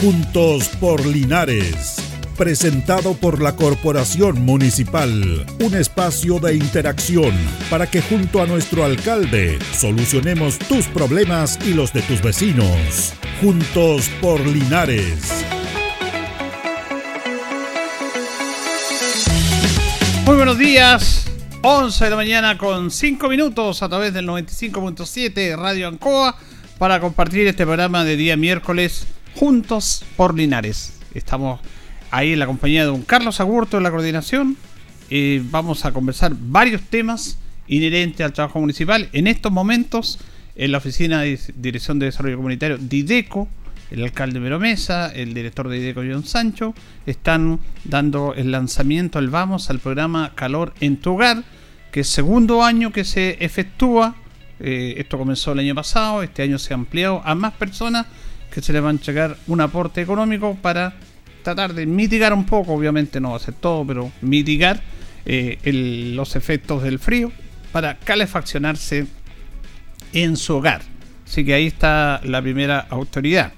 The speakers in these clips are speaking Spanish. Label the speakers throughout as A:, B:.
A: Juntos por Linares. Presentado por la Corporación Municipal. Un espacio de interacción para que junto a nuestro alcalde solucionemos tus problemas y los de tus vecinos. Juntos por Linares.
B: Muy buenos días. 11 de la mañana con 5 minutos a través del 95.7 de Radio Ancoa para compartir este programa de día miércoles Juntos por Linares. Estamos ahí en la compañía de don Carlos Agurto de la coordinación. Eh, vamos a conversar varios temas inherentes al trabajo municipal. En estos momentos, en la Oficina de Dirección de Desarrollo Comunitario, DIDECO, el alcalde Mesa, el director de IDECO, John Sancho, están dando el lanzamiento, el vamos al programa Calor en tu hogar, que es segundo año que se efectúa. Eh, esto comenzó el año pasado, este año se ha ampliado a más personas que se les va a entregar un aporte económico para tratar de mitigar un poco, obviamente no va a ser todo, pero mitigar eh, los efectos del frío para calefaccionarse en su hogar. Así que ahí está la primera autoridad.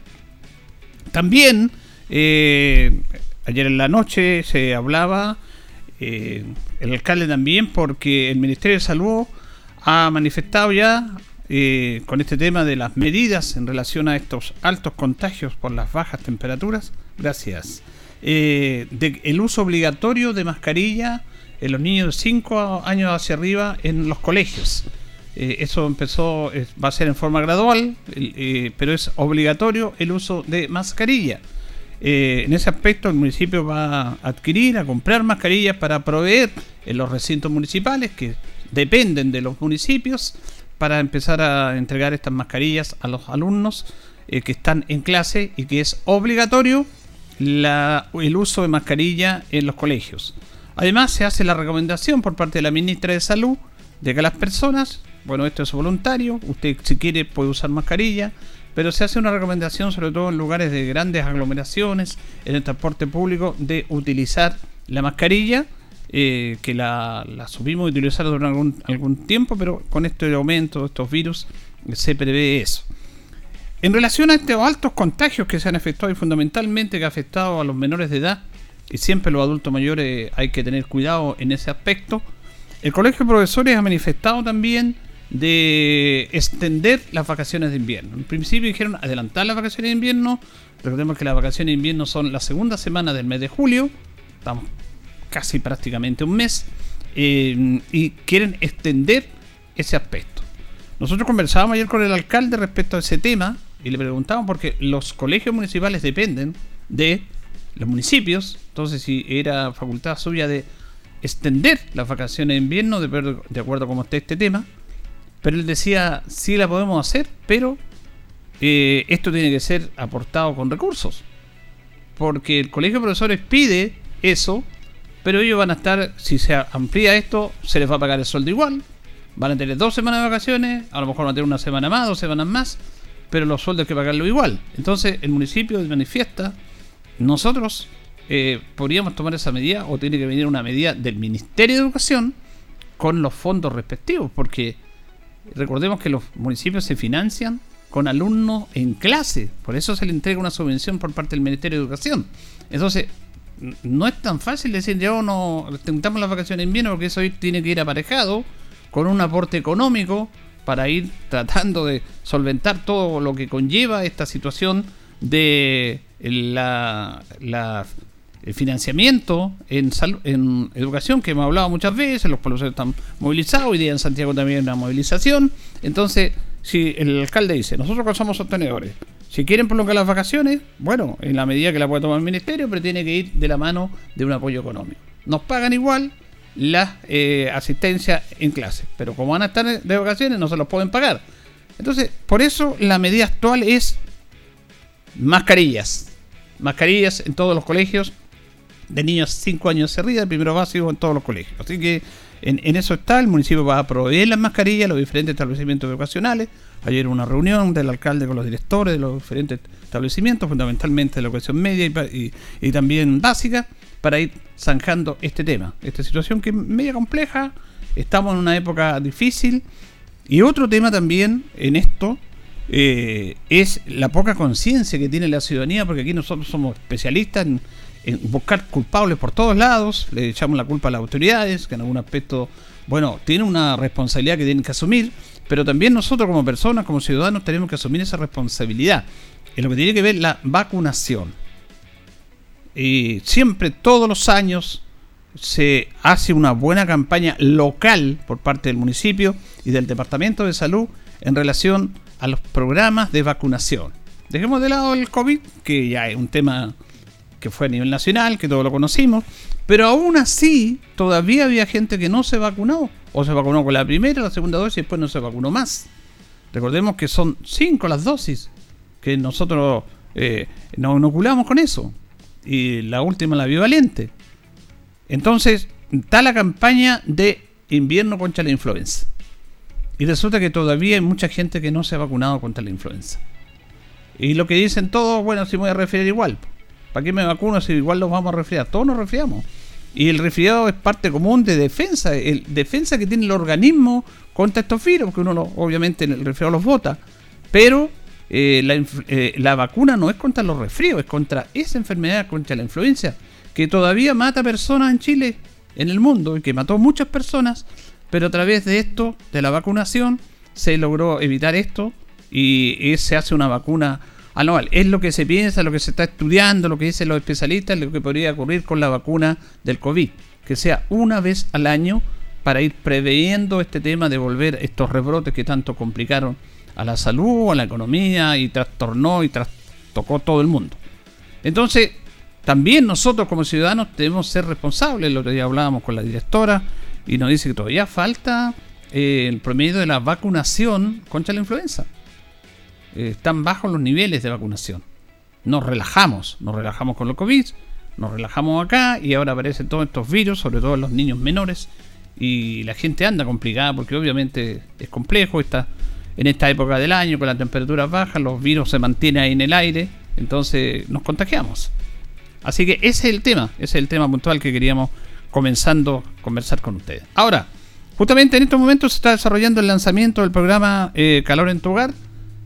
B: También eh, ayer en la noche se hablaba, eh, el alcalde también, porque el Ministerio de Salud ha manifestado ya eh, con este tema de las medidas en relación a estos altos contagios por las bajas temperaturas. Gracias. de el uso obligatorio de mascarilla en los niños de 5 años hacia arriba en los colegios. Eh, eso empezó, va a ser en forma gradual, eh, pero es obligatorio el uso de mascarilla. Eh, en ese aspecto el municipio va a adquirir, a comprar mascarillas para proveer en los recintos municipales que dependen de los municipios para empezar a entregar estas mascarillas a los alumnos que están en clase y que es obligatorio el uso de mascarilla en los colegios. Además se hace la recomendación por parte de la ministra de Salud de que las personas bueno, esto es voluntario, usted si quiere puede usar mascarilla, pero se hace una recomendación, sobre todo en lugares de grandes aglomeraciones, en el transporte público, de utilizar la mascarilla, eh, que la, la subimos y utilizar durante algún, algún tiempo, pero con este aumento de estos virus se prevé eso. En relación a estos altos contagios que se han efectuado y fundamentalmente que ha afectado a los menores de edad, y siempre los adultos mayores hay que tener cuidado en ese aspecto, el Colegio de Profesores ha manifestado también de extender las vacaciones de invierno. En principio dijeron adelantar las vacaciones de invierno. Recordemos que las vacaciones de invierno son la segunda semana del mes de julio. Estamos casi prácticamente un mes. Eh, y quieren extender ese aspecto. Nosotros conversábamos ayer con el alcalde respecto a ese tema y le preguntábamos porque los colegios municipales dependen de los municipios. Entonces, si era facultad suya de extender las vacaciones de invierno, de, acuerdo a cómo esté este tema, pero él decía, sí la podemos hacer, pero eh, esto tiene que ser aportado con recursos. Porque el colegio de profesores pide eso, pero ellos van a estar, si se amplía esto, se les va a pagar el sueldo igual. Van a tener dos semanas de vacaciones, a lo mejor van a tener una semana más, dos semanas más, pero los sueldos hay que pagarlo igual. Entonces el municipio manifiesta, nosotros eh, podríamos tomar esa medida o tiene que venir una medida del Ministerio de Educación con los fondos respectivos, porque Recordemos que los municipios se financian con alumnos en clase, por eso se le entrega una subvención por parte del Ministerio de Educación. Entonces, no es tan fácil decir, yo no intentamos las vacaciones en invierno porque eso tiene que ir aparejado con un aporte económico para ir tratando de solventar todo lo que conlleva esta situación de la, la el financiamiento en, en educación, que hemos hablado muchas veces, los pueblos están movilizados, hoy día en Santiago también hay una movilización. Entonces, si el alcalde dice, nosotros somos sostenedores, si quieren prolongar las vacaciones, bueno, en la medida que la puede tomar el ministerio, pero tiene que ir de la mano de un apoyo económico. Nos pagan igual la eh, asistencia en clase, pero como van a estar de vacaciones no se los pueden pagar. Entonces, por eso la medida actual es mascarillas. Mascarillas en todos los colegios, de niños 5 años hacia arriba, primero básico en todos los colegios. Así que en, eso está, el municipio va a proveer las mascarillas los diferentes establecimientos educacionales. Ayer una reunión del alcalde con los directores de los diferentes establecimientos, fundamentalmente de la educación media y, también básica, para ir zanjando este tema, esta situación que es media compleja, estamos en una época difícil. Y otro tema también en esto eh, es la poca conciencia que tiene la ciudadanía, porque aquí nosotros somos especialistas en, buscar culpables por todos lados, le echamos la culpa a las autoridades, que en algún aspecto, bueno, tienen una responsabilidad que tienen que asumir, pero también nosotros como personas, como ciudadanos, tenemos que asumir esa responsabilidad en lo que tiene que ver la vacunación. Y siempre, todos los años, se hace una buena campaña local por parte del municipio y del Departamento de Salud en relación a los programas de vacunación. Dejemos de lado el COVID, que ya es un tema que fue a nivel nacional, que todos lo conocimos, pero aún así todavía había gente que no se vacunó, o se vacunó con la primera, la segunda dosis y después no se vacunó más. Recordemos que son cinco las dosis que nosotros eh, nos inoculamos con eso, y la última la bivalente. Entonces, está la campaña de invierno contra la influenza. Y resulta que todavía hay mucha gente que no se ha vacunado contra la influenza. Y lo que dicen todos, bueno, si me voy a resfriar igual. ¿Para qué me vacuno si igual los vamos a resfriar? Todos nos resfriamos. Y el resfriado es parte común de defensa, el defensa que tiene el organismo contra estos virus, porque uno obviamente en el resfriado los vota. Pero eh, la, eh, la, vacuna no es contra los resfríos, es contra esa enfermedad, contra la influenza, que todavía mata personas en Chile, en el mundo, y que mató muchas personas pero a través de esto, de la vacunación, se logró evitar esto y se hace una vacuna anual. Es lo que se piensa, lo que se está estudiando, lo que dicen los especialistas, lo que podría ocurrir con la vacuna del COVID, que sea una vez al año para ir preveyendo este tema de volver estos rebrotes que tanto complicaron a la salud, a la economía y trastornó y trastocó todo el mundo. Entonces, también nosotros como ciudadanos debemos ser responsables, lo que ya hablábamos con la directora, y nos dice que todavía falta eh, el promedio de la vacunación contra la influenza. Eh, están bajos los niveles de vacunación. Nos relajamos, nos relajamos con el COVID, nos relajamos acá y ahora aparecen todos estos virus, sobre todo en los niños menores, y la gente anda complicada porque obviamente es complejo, está en esta época del año con las temperaturas bajas, los virus se mantienen ahí en el aire, entonces nos contagiamos. Así que ese es el tema, ese es el tema puntual que queríamos comenzando a conversar con ustedes. Ahora, justamente en estos momentos se está desarrollando el lanzamiento del programa eh, Calor en tu hogar,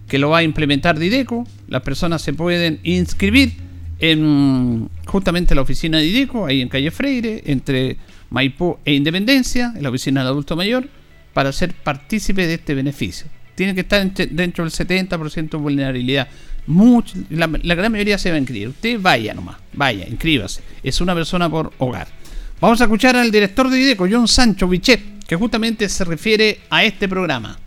B: que lo va a implementar Dideco. Las personas se pueden inscribir en justamente la oficina de Dideco, ahí en calle Freire, entre Maipú e Independencia, en la oficina del adulto mayor, para ser partícipe de este beneficio. Tiene que estar dentro del 70% de vulnerabilidad. Mucho, la, la, gran mayoría se va a inscribir. Usted vaya nomás, vaya, inscríbase. Es una persona por hogar. Vamos a escuchar al director de IDECO, John Sancho Bichet, que justamente se refiere a este programa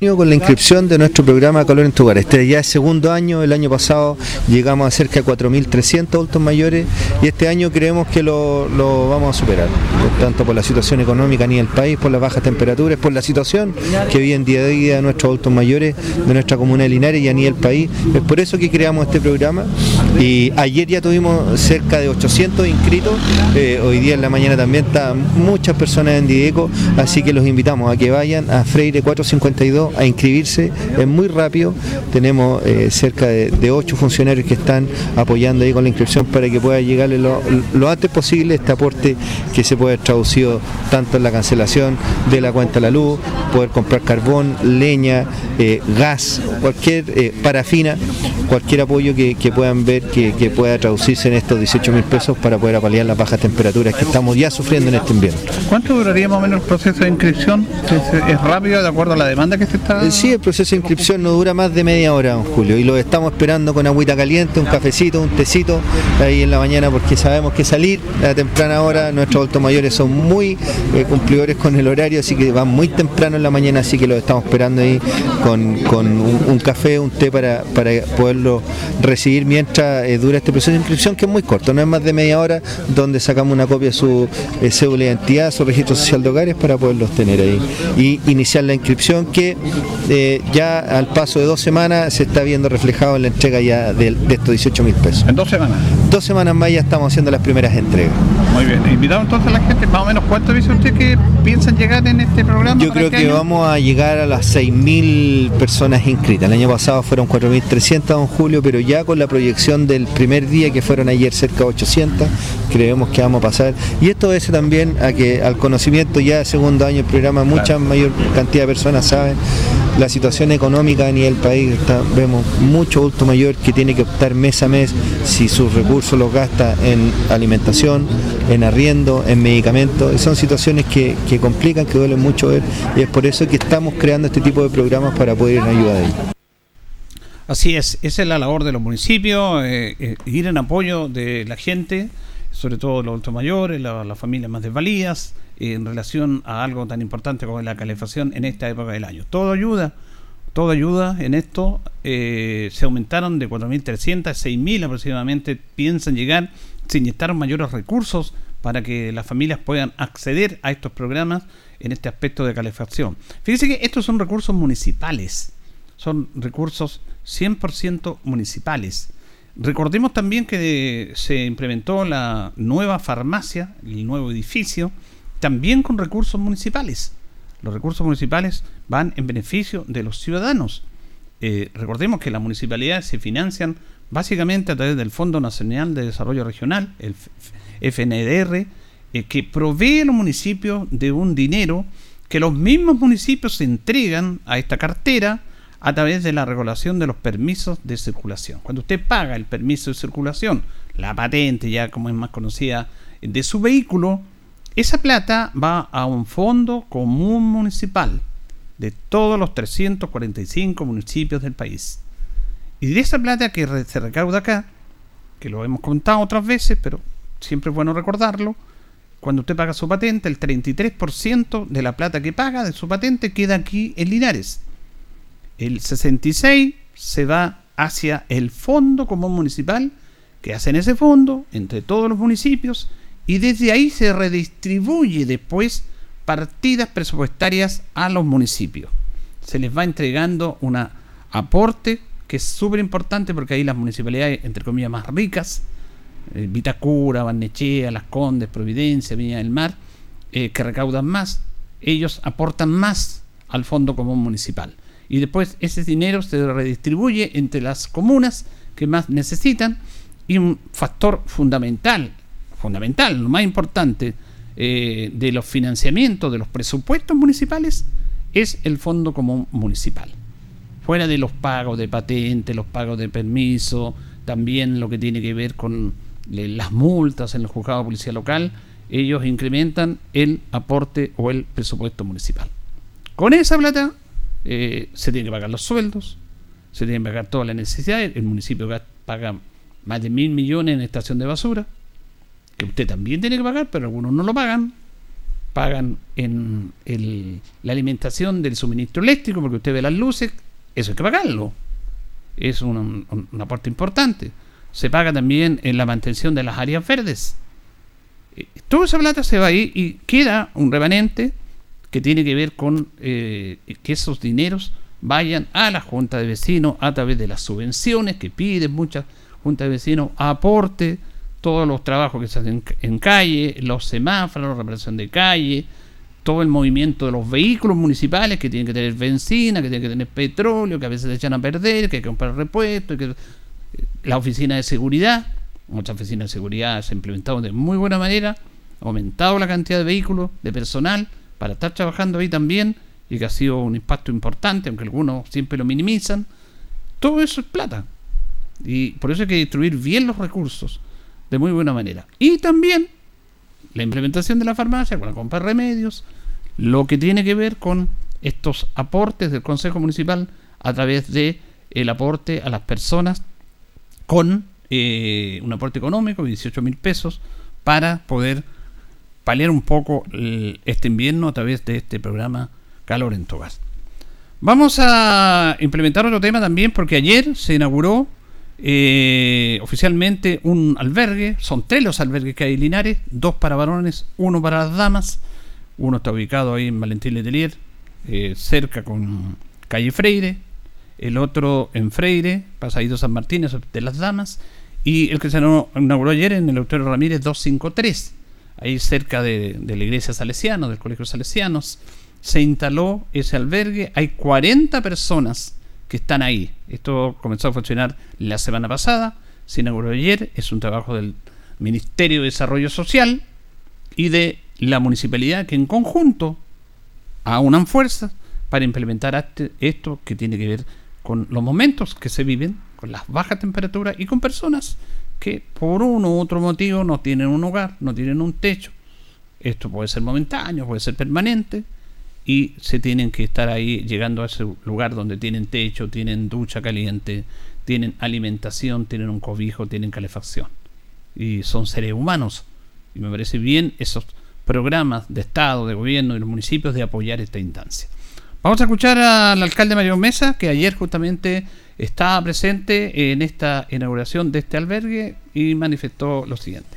C: con la inscripción de nuestro programa Calor en tu hogar. Este ya es segundo año, el año pasado llegamos a cerca de 4.300 adultos mayores y este año creemos que lo, vamos a superar, tanto por la situación económica ni el país, por las bajas temperaturas, por la situación que viven día a día nuestros adultos mayores de nuestra comuna de Linares y a nivel país. Es por eso que creamos este programa y ayer ya tuvimos cerca de 800 inscritos, eh, hoy día en la mañana también están muchas personas en Dideco, así que los invitamos a que vayan a Freire 452 a inscribirse, es muy rápido, tenemos eh, cerca de, ocho funcionarios que están apoyando ahí con la inscripción para que pueda llegarle lo, antes posible este aporte que se puede haber traducido tanto en la cancelación de la cuenta de la luz, poder comprar carbón, leña, eh, gas, cualquier eh, parafina, cualquier apoyo que, puedan ver que, pueda traducirse en estos 18 mil pesos para poder apalear las bajas temperaturas que estamos ya sufriendo en este invierno.
B: ¿Cuánto duraría más o menos el proceso de inscripción? ¿Es, rápido de acuerdo a la demanda que
C: Eh, sí, el proceso de inscripción no dura más de media hora, don Julio, y lo estamos esperando con agüita caliente, un cafecito, un tecito ahí en la mañana porque sabemos que salir a temprana hora, nuestros adultos mayores son muy eh, cumplidores con el horario, así que van muy temprano en la mañana, así que los estamos esperando ahí con, un, café, un té para, para poderlo recibir mientras eh, dura este proceso de inscripción, que es muy corto, no es más de media hora, donde sacamos una copia de su cédula de identidad, su registro social de hogares para poderlos tener ahí. Y iniciar la inscripción que eh, ya al paso de dos semanas se está viendo reflejado en la entrega ya de, estos 18 mil pesos.
B: ¿En dos semanas?
C: Dos semanas más ya estamos haciendo las primeras entregas.
B: Muy bien, invitamos entonces a la gente, más o menos, ¿cuánto dice usted que piensan llegar en este programa?
C: Yo creo que vamos a llegar a las 6.000 personas inscritas. El año pasado fueron 4.300, don Julio, pero ya con la proyección del primer día, que fueron ayer cerca de 800, creemos que vamos a pasar. Y esto obedece también a que al conocimiento ya de segundo año del programa, mucha mayor cantidad de personas saben la situación económica a nivel país, está, vemos mucho adulto mayor que tiene que optar mes a mes si sus recursos los gasta en alimentación, en arriendo, en medicamentos. Son situaciones que, que complican, que duelen mucho ver y es por eso que estamos creando este tipo de programas para poder ir en ayuda de ellos.
B: Así es, esa es la labor de los municipios, eh, eh, ir en apoyo de la gente, sobre todo los adultos mayores, las familias más desvalidas, en relación a algo tan importante como la calefacción en esta época del año. Todo ayuda, todo ayuda en esto. Eh, se aumentaron de 4.300 a 6.000 aproximadamente, piensan llegar, se inyectaron mayores recursos para que las familias puedan acceder a estos programas en este aspecto de calefacción. Fíjense que estos son recursos municipales, son recursos 100% municipales. Recordemos también que se implementó la nueva farmacia, el nuevo edificio, también con recursos municipales. Los recursos municipales van en beneficio de los ciudadanos. Eh, recordemos que las municipalidades se financian básicamente a través del Fondo Nacional de Desarrollo Regional, el FNDR, eh, que provee a los municipios de un dinero que los mismos municipios entregan a esta cartera a través de la regulación de los permisos de circulación. Cuando usted paga el permiso de circulación, la patente ya como es más conocida de su vehículo, esa plata va a un fondo común municipal de todos los 345 municipios del país. Y de esa plata que se recauda acá, que lo hemos contado otras veces, pero siempre es bueno recordarlo, cuando usted paga su patente, el 33% de la plata que paga de su patente queda aquí en Linares el 66 se va hacia el fondo común municipal, que hacen ese fondo entre todos los municipios, y desde ahí se redistribuye después partidas presupuestarias a los municipios. Se les va entregando un aporte que es súper importante porque ahí las municipalidades, entre comillas, más ricas, eh, Vitacura, Barnechea, Las Condes, Providencia, Viña del Mar, eh, que recaudan más, ellos aportan más al fondo común municipal y después ese dinero se redistribuye entre las comunas que más necesitan y un factor fundamental, fundamental, lo más importante eh, de los financiamientos de los presupuestos municipales es el fondo común municipal. Fuera de los pagos de patente, los pagos de permiso, también lo que tiene que ver con las multas en el juzgado de policía local, ellos incrementan el aporte o el presupuesto municipal. Con esa plata eh, se tienen que pagar los sueldos, se tienen que pagar todas las necesidades. El municipio paga más de mil millones en estación de basura, que usted también tiene que pagar, pero algunos no lo pagan. Pagan en la alimentación del suministro eléctrico, porque usted ve las luces, eso hay que pagarlo. Es un, un aporte importante. Se paga también en la mantención de las áreas verdes. Eh, toda esa plata se va ahí y queda un remanente que tiene que ver con eh, que esos dineros vayan a la Junta de Vecinos a través de las subvenciones que piden muchas juntas de vecinos, aporte todos los trabajos que se hacen en calle, los semáforos, la reparación de calle, todo el movimiento de los vehículos municipales que tienen que tener benzina, que tienen que tener petróleo, que a veces se echan a perder, que hay que comprar repuestos, que la oficina de seguridad, muchas oficinas de seguridad se han implementado de muy buena manera, aumentado la cantidad de vehículos, de personal, para estar trabajando ahí también y que ha sido un impacto importante, aunque algunos siempre lo minimizan. Todo eso es plata. Y por eso hay que distribuir bien los recursos de muy buena manera. Y también la implementación de la farmacia con la compra de remedios, lo que tiene que ver con estos aportes del Consejo Municipal a través de el aporte a las personas con eh, un aporte económico de 18 mil pesos para poder paliar un poco este invierno a través de este programa Calor en tu Vamos a implementar otro tema también porque ayer se inauguró eh, oficialmente un albergue, son tres los albergues que hay en Linares, dos para varones, uno para las damas, uno está ubicado ahí en Valentín Letelier, eh, cerca con calle Freire, el otro en Freire, Pasadito San Martín, de las damas, y el que se inauguró ayer en el Auditorio Ramírez 253 ahí cerca de, la iglesia salesiana, del colegio salesianos, se instaló ese albergue. Hay 40 personas que están ahí. Esto comenzó a funcionar la semana pasada, se inauguró ayer, es un trabajo del Ministerio de Desarrollo Social y de la municipalidad que en conjunto aunan fuerzas para implementar esto que tiene que ver con los momentos que se viven, con las bajas temperaturas y con personas que por uno u otro motivo no tienen un hogar, no tienen un techo. Esto puede ser momentáneo, puede ser permanente y se tienen que estar ahí llegando a ese lugar donde tienen techo, tienen ducha caliente, tienen alimentación, tienen un cobijo, tienen calefacción. Y son seres humanos. Y me parece bien esos programas de Estado, de gobierno y los municipios de apoyar esta instancia. Vamos a escuchar al alcalde Mario Mesa, que ayer justamente estaba presente en esta inauguración de este albergue y manifestó lo siguiente.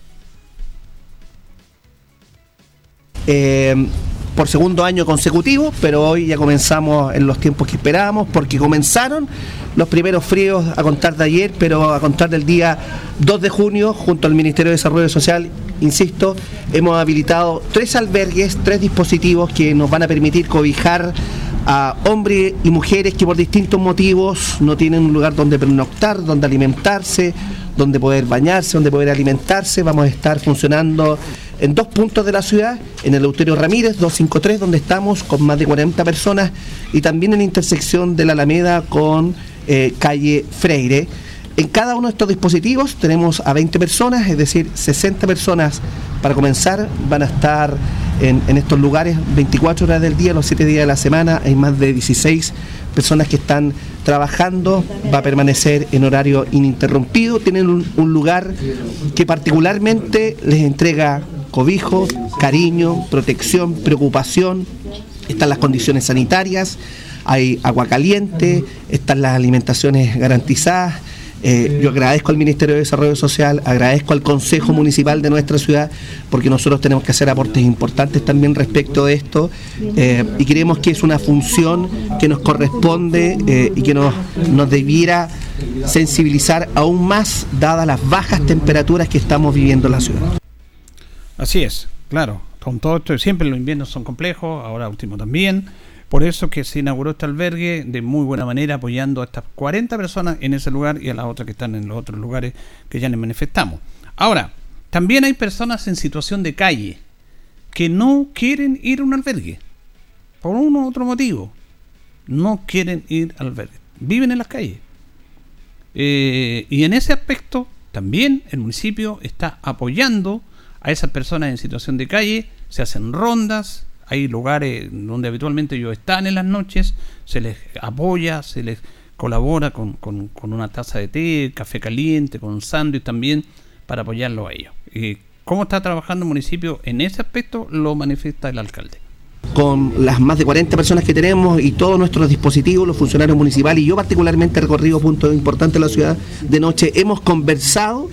D: Eh, por segundo año consecutivo, pero hoy ya comenzamos en los tiempos que esperábamos, porque comenzaron los primeros fríos a contar de ayer, pero a contar del día 2 de junio, junto al Ministerio de Desarrollo Social, insisto, hemos habilitado tres albergues, tres dispositivos que nos van a permitir cobijar a hombres y mujeres que por distintos motivos no tienen un lugar donde pernoctar, donde alimentarse, donde poder bañarse, donde poder alimentarse. Vamos a estar funcionando en dos puntos de la ciudad, en el Euterio Ramírez 253, donde estamos con más de 40 personas, y también en la intersección de la Alameda con eh, calle Freire. En cada uno de estos dispositivos tenemos a 20 personas, es decir, 60 personas para comenzar van a estar en, estos lugares 24 horas del día, los 7 días de la semana. Hay más de 16 personas que están trabajando, va a permanecer en horario ininterrumpido. Tienen un lugar que particularmente les entrega cobijo, cariño, protección, preocupación, están las condiciones sanitarias, hay agua caliente, están las alimentaciones garantizadas. Eh, yo agradezco al Ministerio de Desarrollo Social, agradezco al Consejo Municipal de nuestra ciudad, porque nosotros tenemos que hacer aportes importantes también respecto de esto, eh, y creemos que es una función que nos corresponde eh, y que nos, nos debiera sensibilizar aún más, dadas las bajas temperaturas que estamos viviendo en la ciudad.
B: Así es, claro. Con todo esto, siempre los inviernos son complejos, ahora último también. Por eso que se inauguró este albergue de muy buena manera, apoyando a estas 40 personas en ese lugar y a las otras que están en los otros lugares que ya les manifestamos. Ahora, también hay personas en situación de calle que no quieren ir a un albergue, por uno u otro motivo. No quieren ir al albergue. Viven en las calles. Eh, y en ese aspecto, también el municipio está apoyando a esas personas en situación de calle, se hacen rondas, hay lugares donde habitualmente ellos están en las noches, se les apoya, se les colabora con, con, una taza de té, café caliente, con un sándwich también, para apoyarlo a ellos. Y ¿Cómo está trabajando el municipio en ese aspecto? Lo manifiesta el alcalde
D: con las más de 40 personas que tenemos y todos nuestros dispositivos, los funcionarios municipales y yo particularmente recorrido puntos importantes de la ciudad de noche, hemos conversado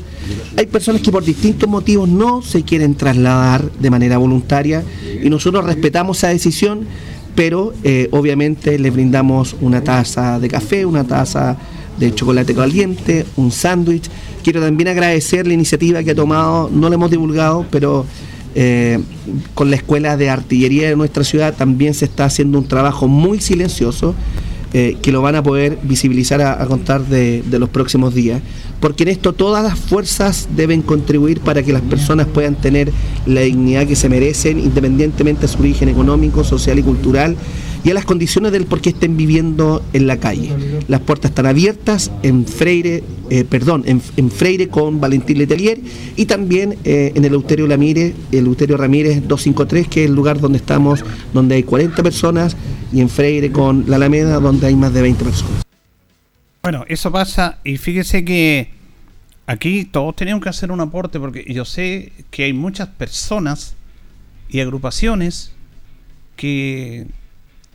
D: hay personas que por distintos motivos no se quieren trasladar de manera voluntaria y nosotros respetamos esa decisión, pero eh, obviamente les brindamos una taza de café, una taza de chocolate caliente, un sándwich. Quiero también agradecer la iniciativa que ha tomado, no la hemos divulgado, pero eh, con la Escuela de Artillería de nuestra ciudad también se está haciendo un trabajo muy silencioso eh, que lo van a poder visibilizar a, contar de, los próximos días. Porque en esto todas las fuerzas deben contribuir para que las personas puedan tener la dignidad que se merecen, independientemente de su origen económico, social y cultural, y a las condiciones del por qué estén viviendo en la calle. Las puertas están abiertas en Freire, eh, perdón, en, Freire con Valentín Letelier y también eh, en el Euterio Ramírez, el Euterio Ramírez 253, que es el lugar donde estamos, donde hay 40 personas, y en Freire con la Alameda, donde hay más de 20 personas.
B: Bueno, eso pasa y fíjese que aquí todos tenemos que hacer un aporte porque yo sé que hay muchas personas y agrupaciones que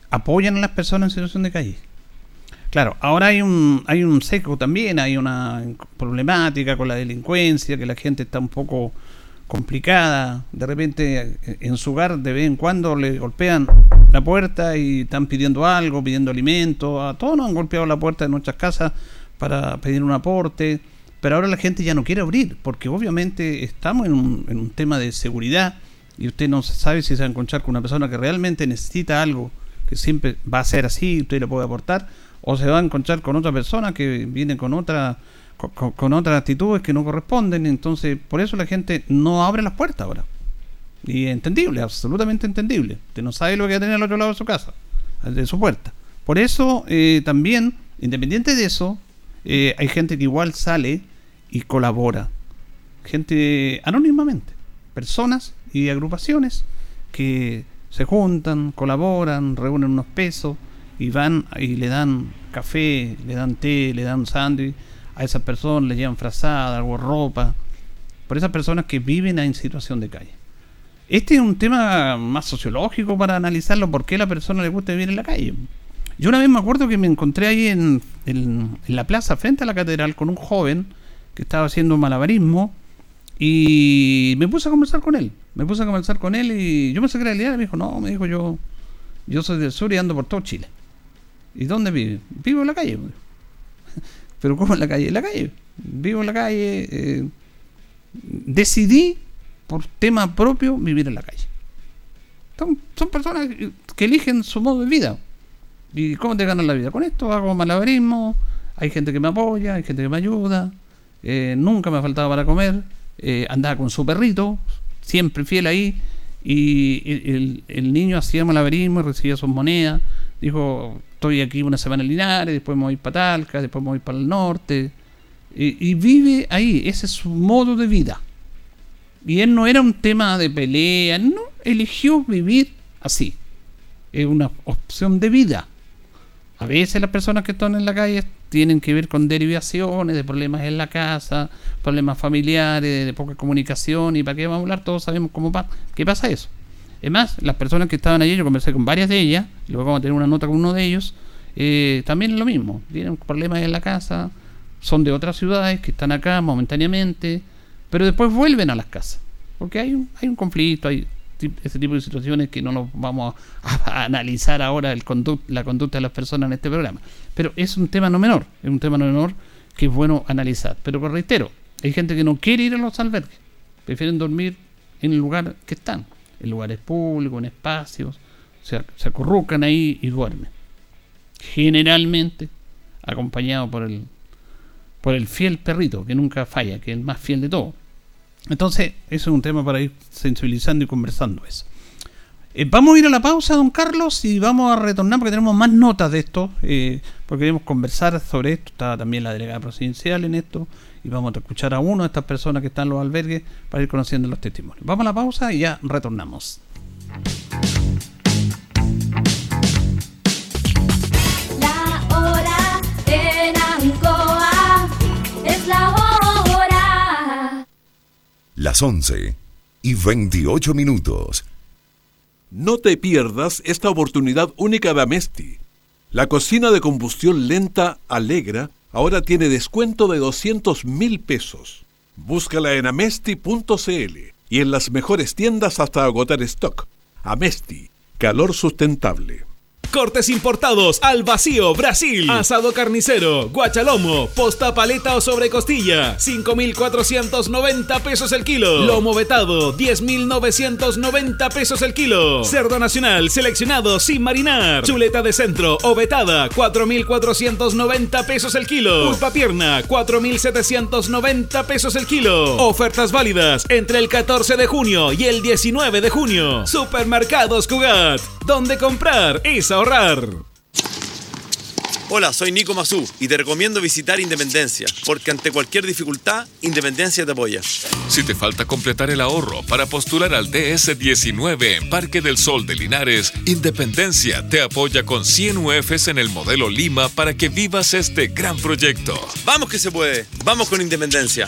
B: apoyan a las personas en situación de calle. Claro, ahora hay un, hay un seco también, hay una problemática con la delincuencia, que la gente está un poco complicada. De repente en su hogar de vez en cuando le golpean la puerta y están pidiendo algo, pidiendo alimento. A todos nos han golpeado la puerta de nuestras casas para pedir un aporte. Pero ahora la gente ya no quiere abrir, porque obviamente estamos en un, en un tema de seguridad y usted no sabe si se va a encontrar con una persona que realmente necesita algo, que siempre va a ser así, usted le puede aportar, o se va a encontrar con otra persona que viene con otra con, otras actitudes que no corresponden, entonces por eso la gente no abre las puertas ahora. Y es entendible, absolutamente entendible. Usted no sabe lo que va a tener al otro lado de su casa. de su puerta. Por eso eh, también, independiente de eso, eh, hay gente que igual sale y colabora. Gente anónimamente. Personas y agrupaciones que se juntan, colaboran, reúnen unos pesos y van y le dan café, le dan té, le dan sándwich a esas personas, le llevan frazada, algo ropa, por esas personas que viven en situación de calle. Este es un tema más sociológico para analizarlo, por qué a la persona le gusta vivir en la calle. Yo una vez me acuerdo que me encontré ahí en, en, la plaza frente a la catedral con un joven que estaba haciendo malabarismo y me puse a conversar con él. Me puse a conversar con él y yo me saqué la y me dijo, no, me dijo yo, yo soy del sur y ando por todo Chile. ¿Y dónde vive? Vivo en la calle. Pero ¿cómo en la calle? En la calle. Vivo en la calle. Eh, decidí, por tema propio, vivir en la calle. Son, son, personas que eligen su modo de vida. ¿Y cómo te ganan la vida? Con esto hago malabarismo, hay gente que me apoya, hay gente que me ayuda, eh, nunca me ha faltado para comer, eh, andaba con su perrito, siempre fiel ahí, y el, niño hacía malabarismo y recibía sus monedas, dijo, estoy aquí una semana en Linares, después me voy para Talca, después me voy para el norte. Y, vive ahí, ese es su modo de vida. Y él no era un tema de pelea, no, eligió vivir así. Es una opción de vida. A veces las personas que están en la calle tienen que ver con derivaciones de problemas en la casa, problemas familiares, de poca comunicación, y para qué vamos a hablar, todos sabemos cómo pasa, qué pasa eso. Es más, las personas que estaban allí, yo conversé con varias de ellas, y luego vamos a tener una nota con uno de ellos, eh, también es lo mismo, tienen problemas en la casa, son de otras ciudades que están acá momentáneamente, pero después vuelven a las casas, porque hay un, hay un conflicto, hay ese tipo de situaciones que no nos vamos a, analizar ahora el la conducta de las personas en este programa. Pero es un tema no menor, es un tema no menor que es bueno analizar. Pero reitero, hay gente que no quiere ir a los albergues, prefieren dormir en el lugar que están en lugares públicos, en espacios, se, se acurrucan ahí y duermen. Generalmente acompañado por el, por el fiel perrito, que nunca falla, que es el más fiel de todos. Entonces, eso es un tema para ir sensibilizando y conversando eso. Eh, vamos a ir a la pausa, don Carlos, y vamos a retornar porque tenemos más notas de esto, eh, porque queremos conversar sobre esto. Está también la delegada presidencial en esto, y vamos a escuchar a uno de estas personas que están en los albergues para ir conociendo los testimonios. Vamos a la pausa y ya retornamos.
E: Las 11 y 28 minutos.
F: No te pierdas esta oportunidad única de Amesti. La cocina de combustión lenta Alegra ahora tiene descuento de 200 mil pesos. Búscala en amesti.cl y en las mejores tiendas hasta agotar stock. Amesti, calor sustentable.
G: Cortes importados al vacío, Brasil. Asado carnicero, guachalomo, posta paleta o sobre costilla, 5,490 pesos el kilo. Lomo vetado, 10,990 pesos el kilo. Cerdo nacional, seleccionado sin marinar. Chuleta de centro o vetada, 4,490 pesos el kilo. Pulpa pierna, 4,790 pesos el kilo. Ofertas válidas entre el 14 de junio y el 19 de junio. Supermercados Cugat, donde comprar es ahorrar.
H: Hola, soy Nico Mazú y te recomiendo visitar Independencia, porque ante cualquier dificultad, Independencia te apoya.
I: Si te falta completar el ahorro para postular al DS19 en Parque del Sol de Linares, Independencia te apoya con 100 UFs en el modelo Lima para que vivas este gran proyecto.
H: Vamos que se puede, vamos con Independencia.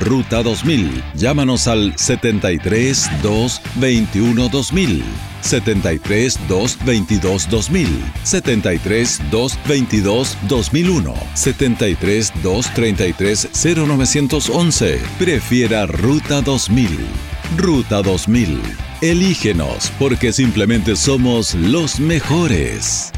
J: Ruta 2000. Llámanos al 73 2 21 2000. 73 222 2000, 73 222 2001, 73 233 0911. Prefiera Ruta 2000. Ruta 2000. Elígenos porque simplemente somos los mejores.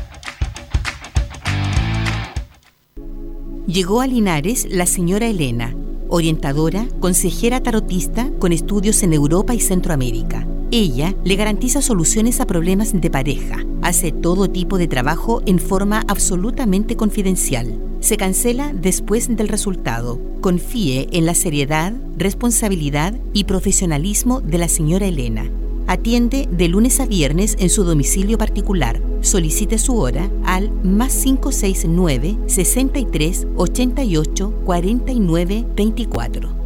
K: Llegó a Linares la señora Elena, orientadora, consejera tarotista con estudios en Europa y Centroamérica Ella le garantiza soluciones a problemas de pareja. Hace todo tipo de trabajo en forma absolutamente confidencial. Se cancela después del resultado. Confíe en la seriedad, responsabilidad y profesionalismo de la señora Elena. Atiende de lunes a viernes en su domicilio particular. Solicite su hora al más 569 63 88 49 24.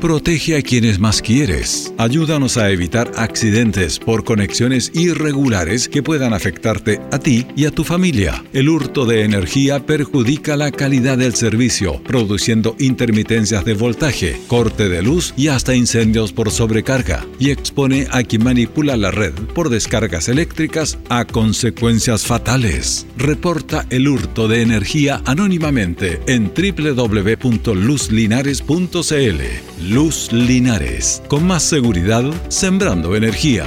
J: Protege a quienes más quieres. Ayúdanos a evitar accidentes por conexiones irregulares que puedan afectarte a ti y a tu familia. El hurto de energía perjudica la calidad del servicio, produciendo intermitencias de voltaje, corte de luz y hasta incendios por sobrecarga, y expone a quien manipula la red por descargas eléctricas a consecuencias fatales. Reporta el hurto de energía anónimamente en www.luzlinares.cl. Luz Linares. Con más seguridad, sembrando energía.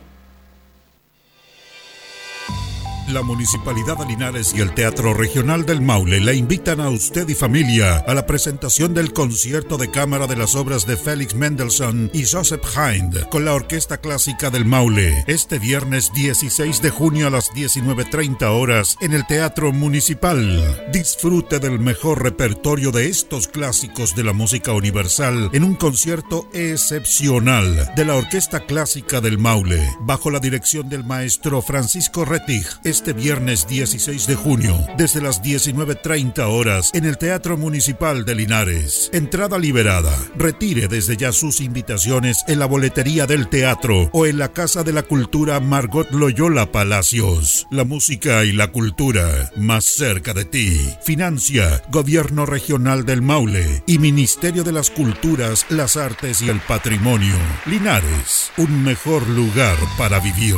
A: La Municipalidad de Linares y el Teatro Regional del Maule le invitan a usted y familia a la presentación del concierto de cámara de las obras de Felix Mendelssohn y Joseph Hind con la Orquesta Clásica del Maule este viernes 16 de junio a las 19.30 horas en el Teatro Municipal. Disfrute del mejor repertorio de estos clásicos de la música universal en un concierto excepcional de la Orquesta Clásica del Maule bajo la dirección del maestro Francisco Rettig este viernes 16 de junio, desde las 19.30 horas, en el Teatro Municipal de Linares. Entrada liberada. Retire desde ya sus invitaciones en la boletería del teatro o en la Casa de la Cultura Margot Loyola Palacios. La música y la cultura más cerca de ti. Financia Gobierno Regional del Maule y Ministerio de las Culturas, las Artes y el Patrimonio. Linares, un mejor lugar para vivir.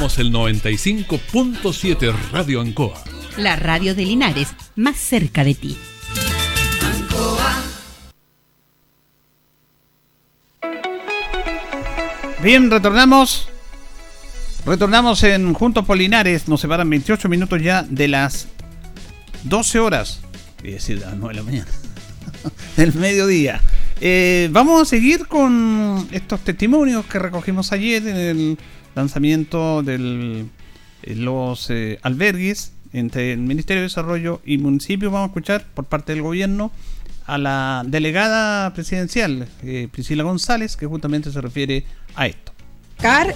F: Somos el 95.7 Radio Ancoa.
K: La radio de Linares, más cerca de ti.
B: Bien, retornamos. Retornamos en Juntos por Linares. Nos separan 28 minutos ya de las 12 horas. Es decir, las 9 de la mañana. del mediodía. Eh, vamos a seguir con estos testimonios que recogimos ayer en el lanzamiento de los eh, albergues entre el Ministerio de Desarrollo y municipio. Vamos a escuchar por parte del gobierno a la delegada presidencial, eh, Priscila González, que justamente se refiere a esto.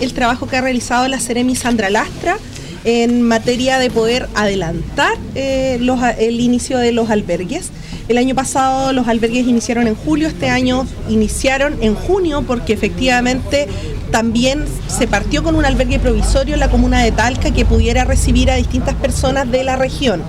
L: el trabajo que ha realizado la Ceremi Sandra Lastra en materia de poder adelantar eh, los- el inicio de los albergues. El año pasado los albergues iniciaron en julio, este año iniciaron en junio porque efectivamente también se partió con un albergue provisorio en la comuna de Talca que pudiera recibir a distintas personas de la región.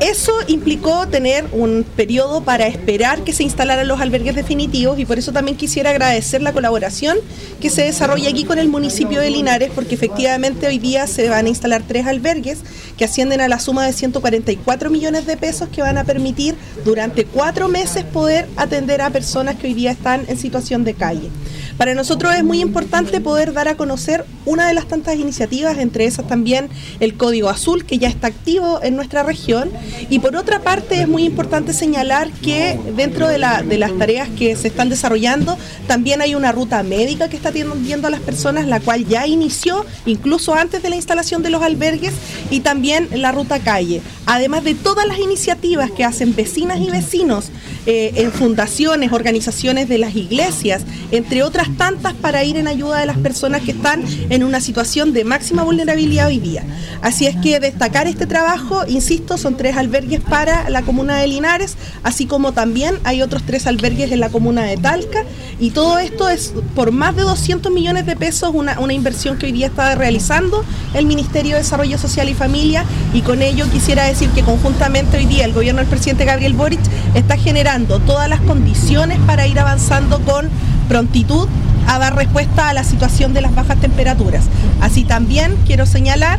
L: Eso implicó tener un periodo para esperar que se instalaran los albergues definitivos y por eso también quisiera agradecer la colaboración que se desarrolla aquí con el municipio de Linares porque efectivamente hoy día se van a instalar tres albergues que ascienden a la suma de 144 millones de pesos que van a permitir durante cuatro meses poder atender a personas que hoy día están en situación de calle. Para nosotros es muy importante poder dar a conocer una de las tantas iniciativas, entre esas también el Código Azul, que ya está activo en nuestra región. Y por otra parte es muy importante señalar que dentro de, la- de las tareas que se están desarrollando, también hay una ruta médica que está atendiendo a las personas, la cual ya inició incluso antes de la instalación de los albergues, y también la ruta calle. Además de todas las iniciativas que hacen vecinas y vecinos eh, en fundaciones, organizaciones de las iglesias, entre otras tantas, para ir en ayuda de las personas que están en una situación de máxima vulnerabilidad hoy día. Así es que destacar este trabajo, insisto, son tres albergues para la comuna de Linares, así como también hay otros tres albergues en la comuna de Talca, y todo esto es por más de 200 millones de pesos, una, una inversión que hoy día está realizando el Ministerio de Desarrollo Social y Familia, y con ello quisiera decir que conjuntamente hoy día el gobierno del presidente Gabriel Boric está generando todas las condiciones para ir avanzando con prontitud a dar respuesta a la situación de las bajas temperaturas. Así también quiero señalar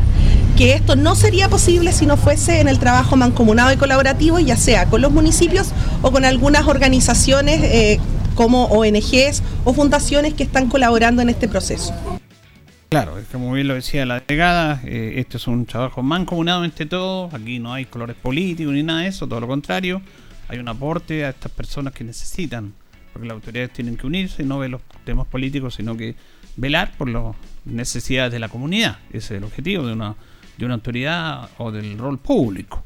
L: que esto no sería posible si no fuese en el trabajo mancomunado y colaborativo, ya sea con los municipios o con algunas organizaciones eh, como ONGs o fundaciones que están colaborando en este proceso.
B: Claro, como bien lo decía la delegada, eh, este es un trabajo mancomunado entre todos, aquí no hay colores políticos ni nada de eso, todo lo contrario, hay un aporte a estas personas que necesitan, porque las autoridades tienen que unirse, no ver los temas políticos, sino que velar por las necesidades de la comunidad, ese es el objetivo de una, de una autoridad o del rol público.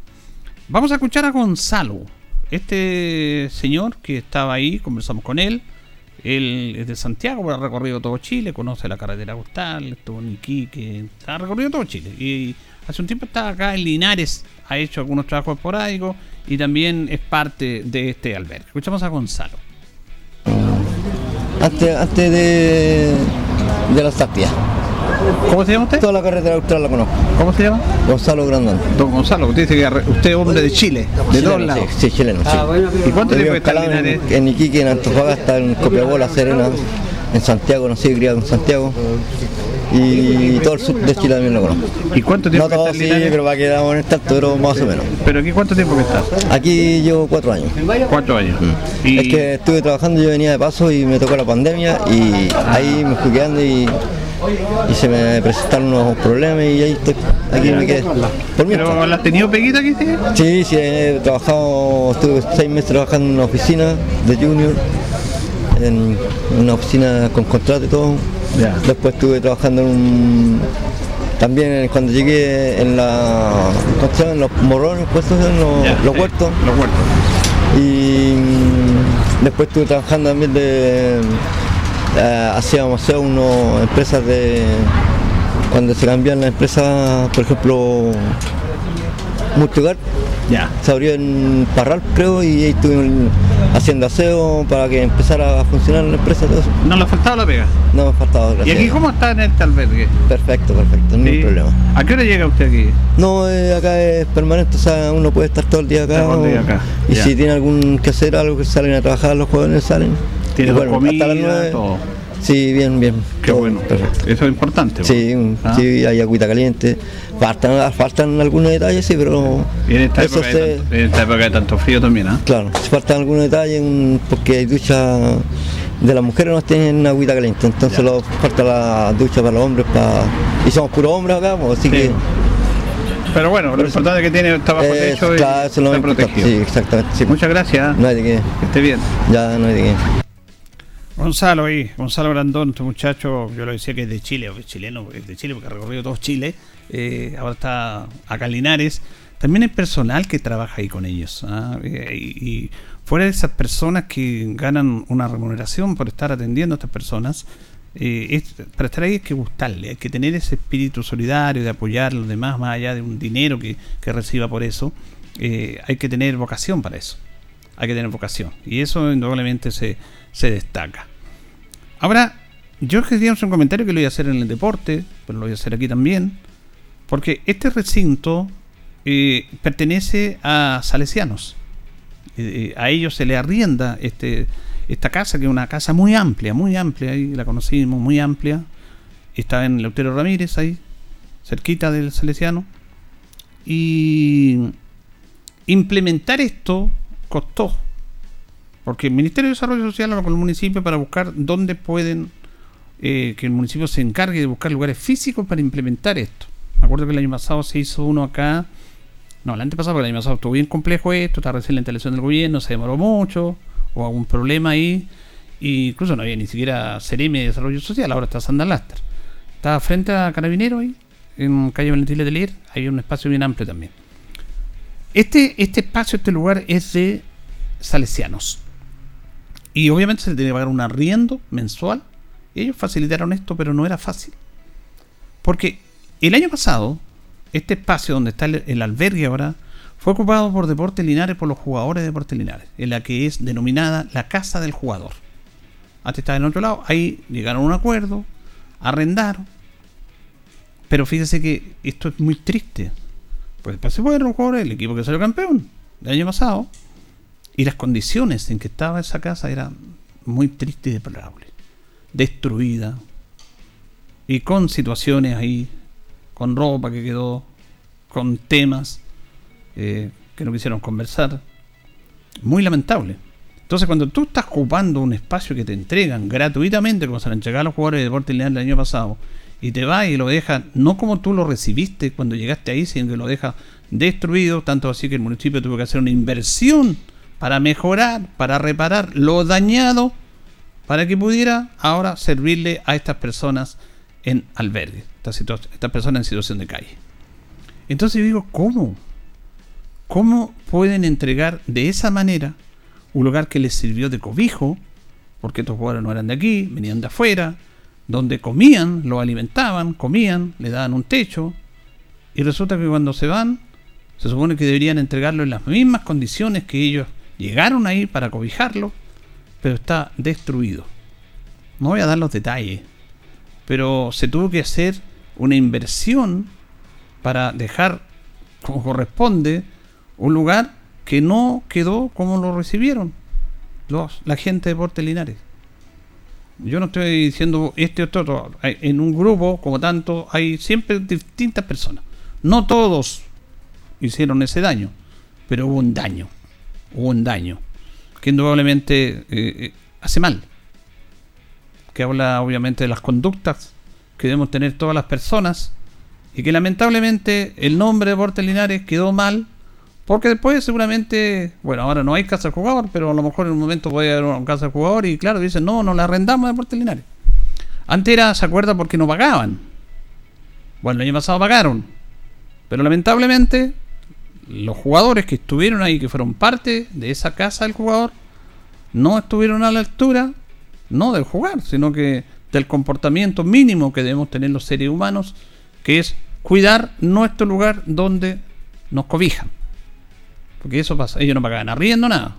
B: Vamos a escuchar a Gonzalo, este señor que estaba ahí, conversamos con él, él es de Santiago, ha recorrido todo Chile, conoce la carretera costal, estuvo en Iquique, ha recorrido todo Chile. Y hace un tiempo estaba acá en Linares, ha hecho algunos trabajos esporádicos y también es parte de este albergue. Escuchamos a Gonzalo.
M: Antes, antes de, de las tapias.
B: ¿Cómo se llama usted?
M: Toda la carretera austral la conozco.
B: ¿Cómo se llama?
M: Gonzalo Grandón.
B: Don Gonzalo, usted dice que usted es hombre de Chile, de
M: Chileno,
B: dos lados.
M: Sí, sí, chileno. sí.
B: ¿Y cuánto tiempo está en
M: en, en Iquique, en Antofagasta, en Copiapó, La Serena, en Santiago, no sé, criado en Santiago. Y todo el sur de Chile también lo conozco.
B: ¿Y cuánto tiempo
M: No todo sí, pero va a quedar en este alto, pero más o menos.
B: ¿Pero aquí cuánto tiempo que está?
M: Aquí llevo cuatro años.
B: Cuatro años.
M: Es que estuve trabajando, yo venía de paso y me tocó la pandemia y ahí me fui quedando y, y se me presentaron unos problemas y ahí estoy, aquí me quedé. Por.
B: ¿Pero la has tenido peguita aquí? sí?
M: Sí, sí, he trabajado, estuve seis meses trabajando en una oficina de junior, en una oficina con contrato y todo. Después estuve trabajando en un, también cuando llegué en la, ¿cómo se llama? en los morrones, puestos en los,
B: Ya,
M: los
B: sí,
M: huertos.
B: Los huertos.
M: Y después estuve trabajando también de, eh, hacíamos hacía unas empresas de, cuando se cambian las empresas, por ejemplo, Multigar,
B: ya.
M: se abrió en Parral creo y ahí estuve haciendo aseo para que empezara a funcionar la empresa todo eso.
B: ¿No le ha faltado la pega?
M: No me ha faltado,
B: ¿Y
M: gracias.
B: aquí cómo está en este albergue?
M: Perfecto, perfecto, no hay problema.
B: ¿A qué hora llega usted aquí?
M: No, eh, acá es permanente, o sea, uno puede estar todo el día acá.
B: Todo el día
M: o-
B: acá,
M: Y si tiene algún que hacer algo, que salen a trabajar, los jóvenes salen.
B: Tiene
M: bueno, hasta las
B: comidas,
M: nueve.
B: todo.
M: Sí, bien, bien.
B: Qué bueno.
M: Perfecto.
B: Eso es importante.
M: Sí,
B: Ah.
M: sí, hay agüita caliente. Faltan, faltan algunos detalles, sí, pero
B: Y en esta,
M: eso
B: época
M: se-
B: de tanto, en esta época de tanto frío también, ¿ah?
M: Claro, si faltan algunos detalles porque hay duchas de las mujeres no tienen agüita caliente, entonces lo- falta la ducha para los hombres para y somos puros hombres acá, pues, así que
B: Pero bueno, lo importante es que tiene está bajo
M: eh,
B: techo y
M: claro, eso es lo
B: está protegido.
M: sí, exactamente. sí.
B: Muchas gracias.
M: No hay de qué.
B: Que esté bien.
M: Ya no hay de qué.
B: Gonzalo ahí, Gonzalo Grandón, este muchacho, yo lo decía que es de Chile, es chileno, es de Chile porque ha recorrido todo Chile, eh, ahora está acá en Linares. También hay personal que trabaja ahí con ellos. ¿ah? Eh, y, fuera de esas personas que ganan una remuneración por estar atendiendo a estas personas, eh, es- para estar ahí hay que gustarle, hay que tener ese espíritu solidario de apoyar a los demás, más allá de un dinero que, que reciba por eso. hay que tener vocación para eso. Hay que tener vocación. Y eso indudablemente se, se destaca. Ahora, yo quería un comentario que lo voy a hacer en el deporte, pero lo voy a hacer aquí también. Porque este recinto eh, pertenece a salesianos. Eh, eh, a ellos se le arrienda este, esta casa, que es una casa muy amplia, muy amplia, ahí la conocimos, muy amplia. Está en Leutero Ramírez, ahí, cerquita del salesiano. Y implementar esto costó. Porque el Ministerio de Desarrollo Social habla con el municipio para buscar dónde pueden eh, que el municipio se encargue de buscar lugares físicos para implementar esto. Me acuerdo que el año pasado se hizo uno acá. No, el año pasado, porque el año pasado estuvo bien complejo esto, está recién la instalación del gobierno, se demoró mucho, o algún problema ahí. Incluso no había ni siquiera Cereme de Desarrollo Social, ahora está Sandal Laster. Está frente a Carabinero ahí, en calle Valentín Letelier, hay un espacio bien amplio también. Este, este espacio, este lugar es de salesianos. Y obviamente se le tenía que pagar un arriendo mensual. Y ellos facilitaron esto, pero no era fácil. Porque el año pasado, este espacio donde está el, albergue ahora, fue ocupado por Deportes Linares, por los jugadores de Deportes Linares, en la que es denominada la casa del jugador. Antes estaba en otro lado, ahí llegaron a un acuerdo, arrendaron. Pero fíjese que esto es muy triste. Pues después se fueron los equipo que salió campeón el año pasado, y las condiciones en que estaba esa casa eran muy tristes y deplorables. Destruida. Y con situaciones ahí, con ropa que quedó, con temas eh, que no quisieron conversar. Muy lamentable. Entonces, cuando tú estás ocupando un espacio que te entregan gratuitamente, como se lo entregaron los jugadores de Deportes Lineal el año pasado, y te vas y lo dejas, no como tú lo recibiste cuando llegaste ahí, sino que lo dejas destruido, tanto así que el municipio tuvo que hacer una inversión para mejorar, para reparar lo dañado, para que pudiera ahora servirle a estas personas en albergue, estas, personas en situación de calle. Entonces yo digo, ¿cómo? ¿Cómo pueden entregar de esa manera un lugar que les sirvió de cobijo? Porque estos jugadores no eran de aquí, venían de afuera, donde comían, lo alimentaban, comían, le daban un techo, y resulta que cuando se van, se supone que deberían entregarlo en las mismas condiciones que ellos llegaron ahí para cobijarlo, pero está destruido. No voy a dar los detalles, pero se tuvo que hacer una inversión para dejar como corresponde un lugar que no quedó como lo recibieron los, la gente de Deportes Linares. Yo no estoy diciendo este otro. Hay- En un grupo, como tanto, hay siempre distintas personas. No todos hicieron ese daño, pero hubo un daño. Hubo un daño que indudablemente eh, eh, hace mal. Que habla obviamente de las conductas que debemos tener todas las personas y que lamentablemente el nombre de Deportes Linares quedó mal porque después seguramente, bueno, ahora no hay casa de jugador, pero a lo mejor en un momento puede haber una casa de jugador y claro, dicen, no, no la arrendamos a Deportes Linares. Antes era, se acuerda, porque no pagaban. Bueno, el año pasado pagaron. Pero lamentablemente, los jugadores que estuvieron ahí, que fueron parte de esa casa del jugador, no estuvieron a la altura, no del jugar, sino que del comportamiento mínimo que debemos tener los seres humanos, que es cuidar nuestro lugar donde nos cobijan. Porque eso pasa, ellos no pagaban arriendo nada,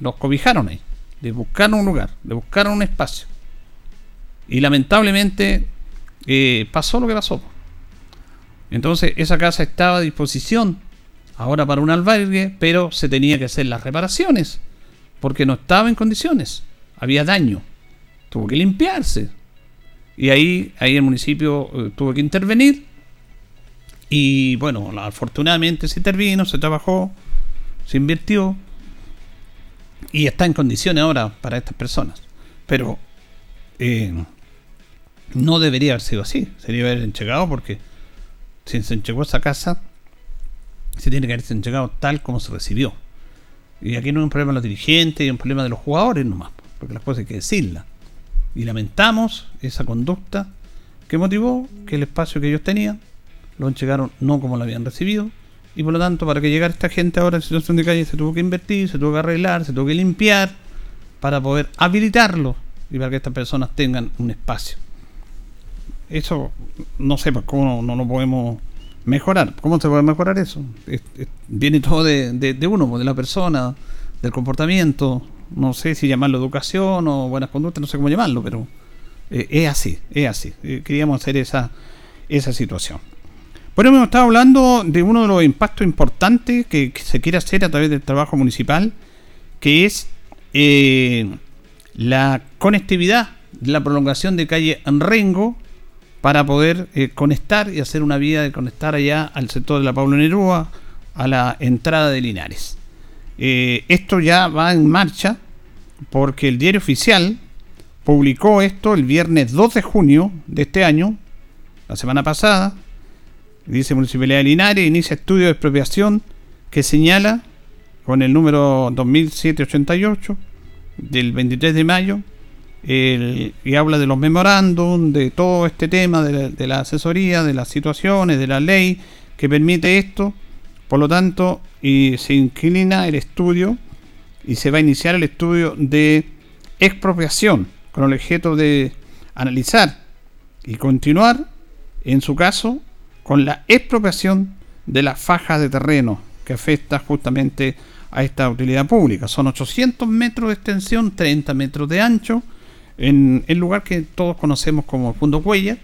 B: los cobijaron ahí, les buscaron un lugar, les buscaron un espacio. Y lamentablemente eh, pasó lo que pasó. Entonces esa casa estaba a disposición ahora para un albergue, pero se tenía que hacer las reparaciones, porque no estaba en condiciones, había daño, tuvo que limpiarse. Y ahí, ahí el municipio eh, tuvo que intervenir. Y bueno, afortunadamente se intervino, se trabajó, se invirtió. Y está en condiciones ahora para estas personas. Pero eh, no debería haber sido así. Sería haber entregado porque si se entregó esa casa, se tiene que haberse entregado tal como se recibió. Y aquí no es un problema de los dirigentes, es un problema de los jugadores nomás, porque las cosas hay que decirlas. Y lamentamos esa conducta que motivó que el espacio que ellos tenían lo entregaron no como lo habían recibido. Y por lo tanto, para que llegara esta gente ahora en situación de calle, se tuvo que invertir, se tuvo que arreglar, se tuvo que limpiar para poder habilitarlo y para que estas personas tengan un espacio. Eso no sé pues, cómo no lo podemos mejorar. ¿Cómo se puede mejorar eso? Es- es- viene todo de, de- uno, pues, de la persona, del comportamiento. No sé si llamarlo educación o buenas conductas, no sé cómo llamarlo, pero eh, es así, es así. Eh, queríamos hacer esa, esa situación. Bueno, hemos estado hablando de uno de los impactos importantes que, que se quiere hacer a través del trabajo municipal, que es eh, la conectividad, la prolongación de calle Rengo para poder eh, conectar y hacer una vía de conectar allá al sector de la Pablo Nerúa, a la entrada de Linares. Eh, esto ya va en marcha porque el diario oficial publicó esto el viernes 2 de junio de este año, la semana pasada. Dice Municipalidad de Linares inicia estudio de expropiación que señala con el número 2788 del 23 de mayo y habla de los memorándum, de todo este tema, de la, de la asesoría, de las situaciones, de la ley que permite esto. Por lo tanto, y se inclina el estudio y se va a iniciar el estudio de expropiación con el objeto de analizar y continuar, en su caso, con la expropiación de las fajas de terreno que afecta justamente a esta utilidad pública. Son 800 metros de extensión, 30 metros de ancho, en el lugar que todos conocemos como Punto Cuella.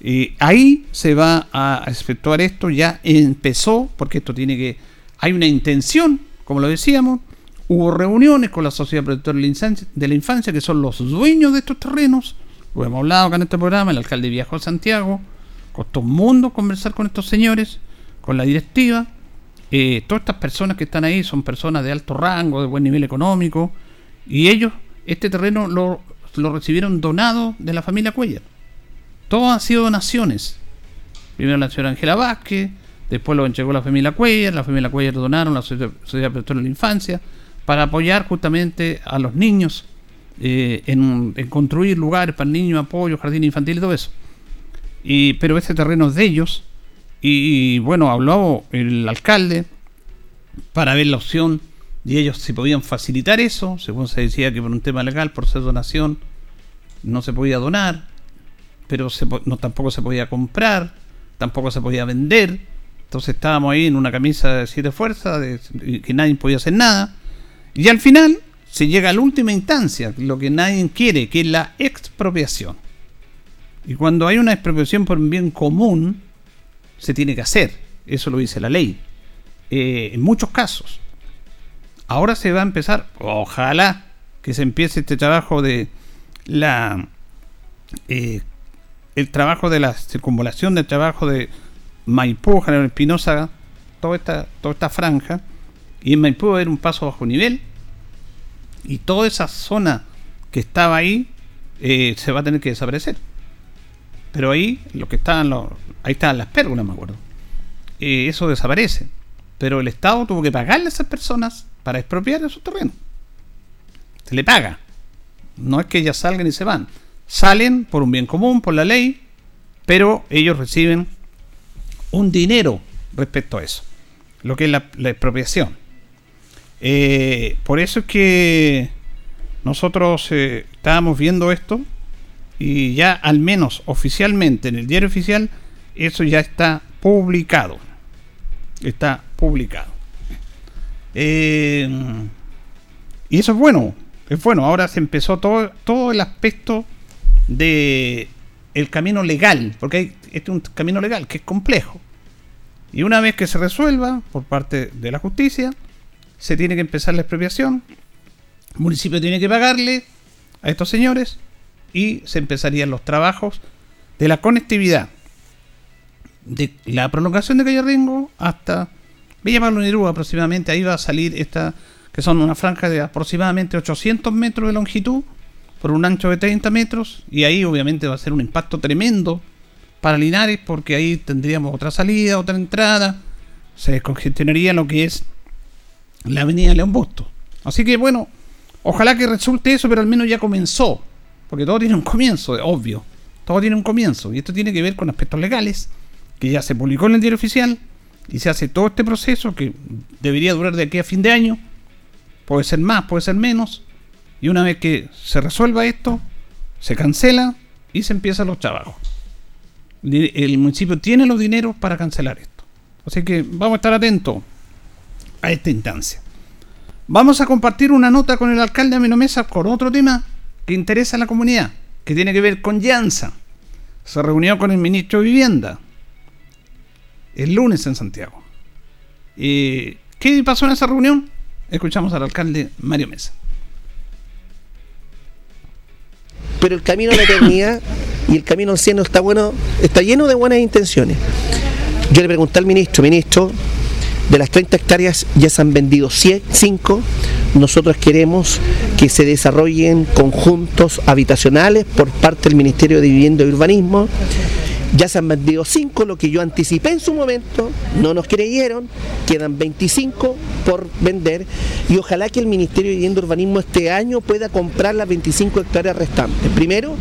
B: Y ahí se va a efectuar esto, ya empezó, porque esto tiene que... Hay una intención, como lo decíamos, hubo reuniones con la Sociedad Protectora de la Infancia, que son los dueños de estos terrenos, lo hemos hablado acá en este programa, el alcalde viajó a Santiago, costó un mundo conversar con estos señores, con la directiva, eh, todas estas personas que están ahí son personas de alto rango, de buen nivel económico, y ellos este terreno lo, lo recibieron donado de la familia Cuellar. Todo han sido donaciones. Primero la señora Ángela Vázquez, después lo entregó la familia Cuellar, la familia Cuellar donaron la Sociedad Protectora de la Infancia, para apoyar justamente a los niños eh, en, construir lugares para niños, apoyo, jardín infantil y todo eso. Y, pero ese terreno es de ellos y, bueno, habló el alcalde para ver la opción y ellos si podían facilitar eso, según se decía que por un tema legal, por ser donación, no se podía donar, pero se, no, tampoco se podía comprar, tampoco se podía vender. Entonces estábamos ahí en una camisa de siete fuerzas, que nadie podía hacer nada. Y al final se llega a la última instancia, lo que nadie quiere, que es la expropiación. Y cuando hay una expropiación por un bien común, se tiene que hacer. Eso lo dice la ley. Eh, en muchos casos. Ahora se va a empezar, ojalá que se empiece este trabajo de la eh, el trabajo de la circunvalación del trabajo de Maipú, General Espinosa, toda esta, toda esta franja, y en Maipú va a haber un paso bajo nivel, y toda esa zona que estaba ahí eh, se va a tener que desaparecer. Pero ahí, lo que estaban los, ahí estaban las pérgolas, me acuerdo. Eh, eso desaparece. Pero el Estado tuvo que pagarle a esas personas para expropiar esos terrenos. Se le paga. No es que ellas salgan y se van. Salen por un bien común, por la ley, pero ellos reciben un dinero respecto a eso. Lo que es la, expropiación. Eh, por eso es que nosotros eh, estábamos viendo esto y ya al menos oficialmente en el diario oficial eso ya está publicado. Está publicado. Eh, y eso es bueno. Es bueno. Ahora se empezó todo, todo el aspecto de el camino legal. Porque hay, este es un camino legal que es complejo. Y una vez que se resuelva por parte de la justicia, se tiene que empezar la expropiación. El municipio tiene que pagarle a estos señores y se empezarían los trabajos de la conectividad de la prolongación de Calle Ringo hasta Villa Pablo Nerú aproximadamente ahí va a salir esta que son una franja de aproximadamente 800 metros de longitud por un ancho de 30 metros y ahí obviamente va a ser un impacto tremendo para Linares porque ahí tendríamos otra salida, otra entrada, se descongestionaría lo que es la avenida León Busto. Así que bueno, ojalá que resulte eso, pero al menos ya comenzó, porque todo tiene un comienzo, obvio, todo tiene un comienzo y esto tiene que ver con aspectos legales que ya se publicó en el diario oficial y se hace todo este proceso que debería durar de aquí a fin de año. Puede ser más, puede ser menos. Y una vez que se resuelva esto, se cancela y se empiezan los trabajos. El municipio tiene los dineros para cancelar esto. Así que vamos a estar atentos a esta instancia. Vamos a compartir una nota con el alcalde Amino Mesa con otro tema que interesa a la comunidad, que tiene que ver con Llanza. Se reunió con el ministro de Vivienda, el lunes en Santiago. ¿Y ¿Qué pasó en esa reunión? Escuchamos al alcalde Mario Mesa.
D: Pero el camino a la eternidad y el camino al cielo está bueno, está lleno de buenas intenciones. Yo le pregunté al ministro, ministro, de las 30 hectáreas ya se han vendido 5. Nosotros queremos que se desarrollen conjuntos habitacionales por parte del Ministerio de Vivienda y Urbanismo ya se han vendido 5, lo que yo anticipé en su momento, no nos creyeron, quedan 25 por vender y ojalá que el Ministerio de Vivienda y Urbanismo este año pueda comprar las 25 hectáreas restantes. Primero,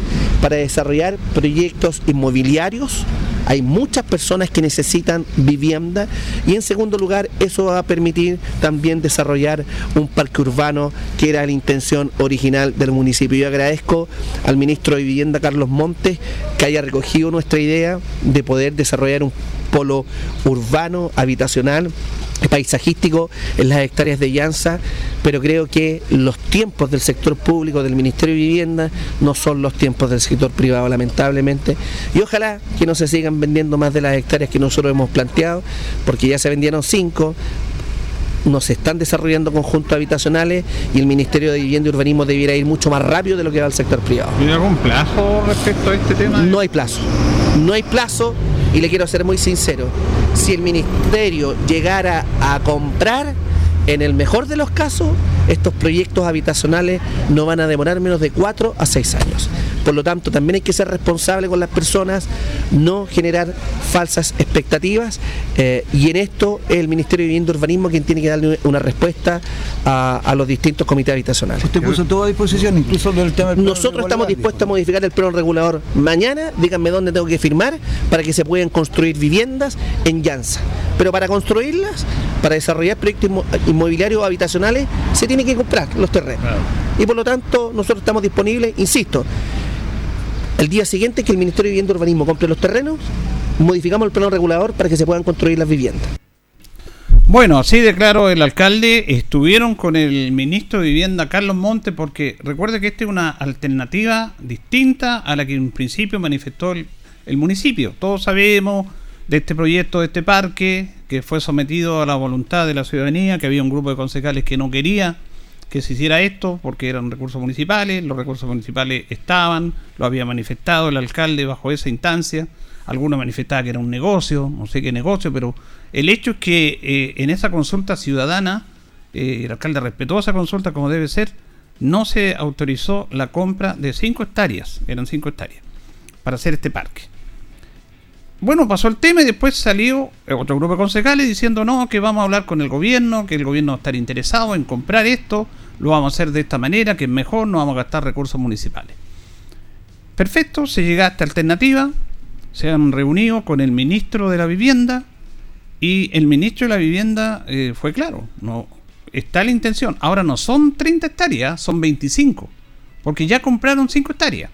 D: para desarrollar proyectos inmobiliarios. Hay muchas personas que necesitan vivienda y en segundo lugar eso va a permitir también desarrollar un parque urbano que era la intención original del municipio. Yo agradezco al ministro de Vivienda Carlos Montes que haya recogido nuestra idea de poder desarrollar un polo urbano, habitacional, paisajístico en las hectáreas de Llanza, pero creo que los tiempos del sector público, del Ministerio de Vivienda, no son los tiempos del sector privado, lamentablemente. Y ojalá que no se sigan vendiendo más de las hectáreas que nosotros hemos planteado, porque ya se vendieron cinco, no se están desarrollando conjuntos habitacionales y el Ministerio de Vivienda y Urbanismo debiera ir mucho más rápido de lo que va al sector privado.
B: ¿Tiene algún plazo respecto a este tema?
D: No hay plazo. No hay plazo y le quiero ser muy sincero. Si el Ministerio llegara a comprar, en el mejor de los casos, estos proyectos habitacionales no van a demorar menos de 4 a 6 años. Por lo tanto, también hay que ser responsable con las personas, no generar falsas expectativas eh, y en esto es el Ministerio de Vivienda y Urbanismo quien tiene que darle una respuesta a, a los distintos comités habitacionales.
N: Usted puso todo a disposición, incluso del tema del
D: Nosotros estamos dispuestos a modificar el plano regulador mañana. Díganme dónde tengo que firmar para que se puedan construir viviendas en Llanza. Pero para construirlas, para desarrollar proyectos inmo- inmobiliarios o habitacionales, se tiene que comprar los terrenos. Y por lo tanto, nosotros estamos disponibles, insisto, el día siguiente que el Ministerio de Vivienda y Urbanismo compre los terrenos, modificamos el plano regulador para que se puedan construir las viviendas.
B: Bueno, así declaró el alcalde. Estuvieron con el ministro de Vivienda, Carlos Monte, porque recuerde que esta es una alternativa distinta a la que en principio manifestó el municipio. Todos sabemos de este proyecto, de este parque, que fue sometido a la voluntad de la ciudadanía, que había un grupo de concejales que no quería que se hiciera esto porque eran recursos municipales, los recursos municipales estaban, lo había manifestado el alcalde bajo esa instancia, algunos manifestaban que era un negocio, no sé qué negocio, pero el hecho es que eh, en esa consulta ciudadana, eh, el alcalde respetó esa consulta como debe ser, no se autorizó la compra de 5 hectáreas, eran 5 hectáreas, para hacer este parque. Bueno, pasó el tema y después salió otro grupo de concejales diciendo no, que vamos a hablar con el gobierno, que el gobierno va a estar interesado en comprar esto, lo vamos a hacer de esta manera, que es mejor, no vamos a gastar recursos municipales. Perfecto, se llega a esta alternativa, se han reunido con el ministro de la vivienda y el ministro de la vivienda eh, fue claro, no está la intención. Ahora no son 30 hectáreas, son 25, porque ya compraron 5 hectáreas.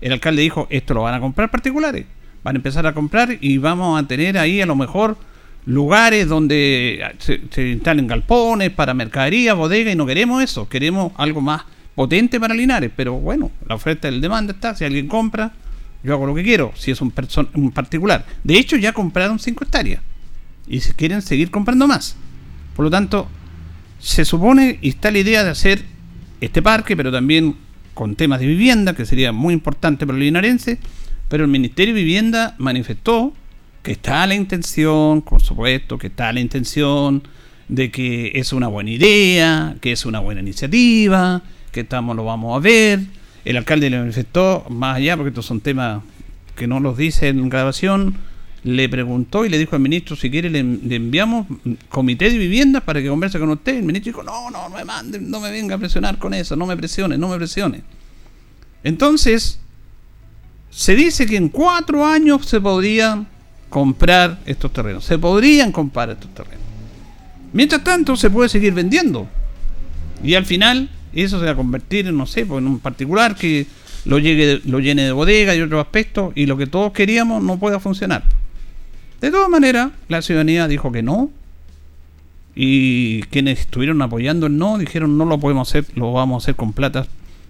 B: El alcalde dijo, esto lo van a comprar particulares, van a empezar a comprar y vamos a tener ahí a lo mejor lugares donde se, se instalen galpones para mercadería, bodega y no queremos eso, queremos algo más potente para Linares, pero bueno, la oferta y el demanda está, si alguien compra, yo hago lo que quiero, si es un, un particular. De hecho, ya compraron 5 hectáreas y si quieren seguir comprando más. Por lo tanto, se supone y está la idea de hacer este parque, pero también con temas de vivienda, que sería muy importante para el linarense, pero el Ministerio de Vivienda manifestó que está la intención, por supuesto, que está la intención de que es una buena idea, que es una buena iniciativa, que estamos lo vamos a ver. El alcalde le manifestó, más allá, porque estos son temas que no los dice en grabación, le preguntó y le dijo al ministro si quiere le, enviamos comité de viviendas para que converse con usted. El ministro dijo, no, no, no me mande, no me venga a presionar con eso, no me presione, no me presione. Entonces, se dice que en cuatro años se podrían comprar estos terrenos. Se podrían comprar estos terrenos. Mientras tanto, se puede seguir vendiendo. Y al final, eso se va a convertir en, no sé, pues, en un particular que lo, llegue, lo llene de bodega y otros aspectos, y lo que todos queríamos no pueda funcionar. De todas maneras, la ciudadanía dijo que no. Y quienes estuvieron apoyando el no dijeron no lo podemos hacer, lo vamos a hacer con plata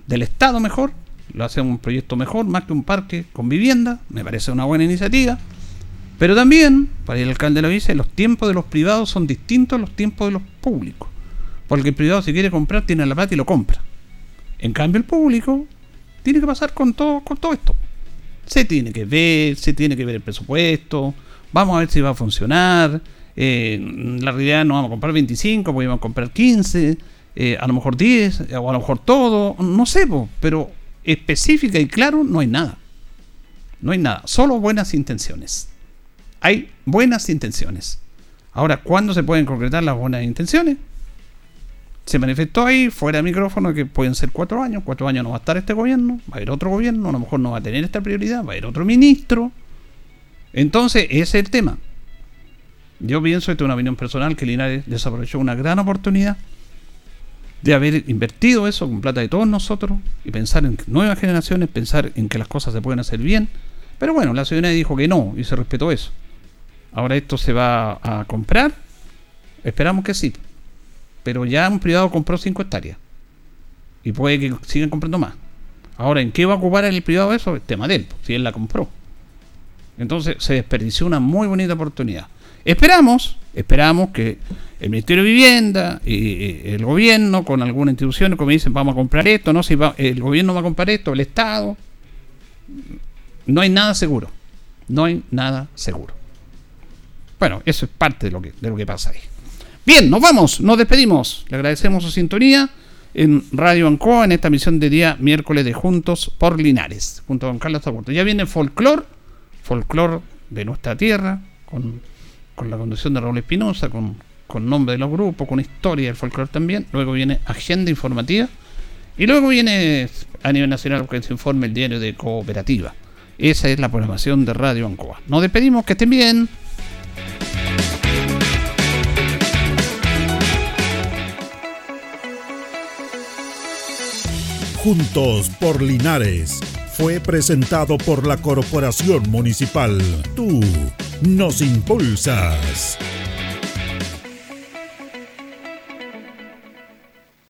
B: del Estado mejor, lo hacemos un proyecto mejor, más que un parque con vivienda, me parece una buena iniciativa. Pero también, para el alcalde lo dice, los tiempos de los privados son distintos a los tiempos de los públicos. Porque el privado si quiere comprar tiene la plata y lo compra. En cambio el público tiene que pasar con todo, con todo esto. Se tiene que ver, se tiene que ver el presupuesto, vamos a ver si va a funcionar. eh, la realidad no vamos a comprar 25, porque vamos a comprar 15, eh, a lo mejor 10, o a lo mejor todo, no sé, pero específica y claro no hay nada. No hay nada, solo buenas intenciones. Hay buenas intenciones. Ahora, ¿cuándo se pueden concretar las buenas intenciones? se manifestó ahí, fuera de micrófono, que pueden ser cuatro años. Cuatro años no va a estar este gobierno, va a haber otro gobierno, a lo mejor no va a tener esta prioridad, va a haber otro ministro. Entonces, ese es el tema. Yo pienso, esta es una opinión personal, que Linares desaprovechó una gran oportunidad de haber invertido eso con plata de todos nosotros y pensar en nuevas generaciones, pensar en que las cosas se pueden hacer bien. Pero bueno, la ciudadanía dijo que no y se respetó eso. Ahora esto se va a comprar. Esperamos que sí. Pero ya un privado compró 5 hectáreas. Y puede que sigan comprando más. Ahora, ¿en qué va a ocupar el privado eso? Tema de él, si él la compró. Entonces se desperdició una muy bonita oportunidad. Esperamos, esperamos que el Ministerio de Vivienda y el gobierno con alguna institución, como dicen, vamos a comprar esto, no si va, el gobierno va a comprar esto, el Estado. No hay nada seguro. No hay nada seguro. Bueno, eso es parte de lo que, de lo que pasa ahí. Bien, nos vamos, nos despedimos. Le agradecemos su sintonía en Radio Ancoa en esta misión de día miércoles de Juntos por Linares, junto a don Carlos Taborto. Ya viene folclor, folclor de nuestra tierra, con, con la conducción de Raúl Espinosa, con, con nombre de los grupos, con historia del folclor también. Luego viene agenda informativa. Y luego viene a nivel nacional que se informe el diario de cooperativa. Esa es la programación de Radio Ancoa. Nos despedimos, que estén bien.
A: Juntos por Linares fue presentado por la Corporación Municipal. Tú nos impulsas.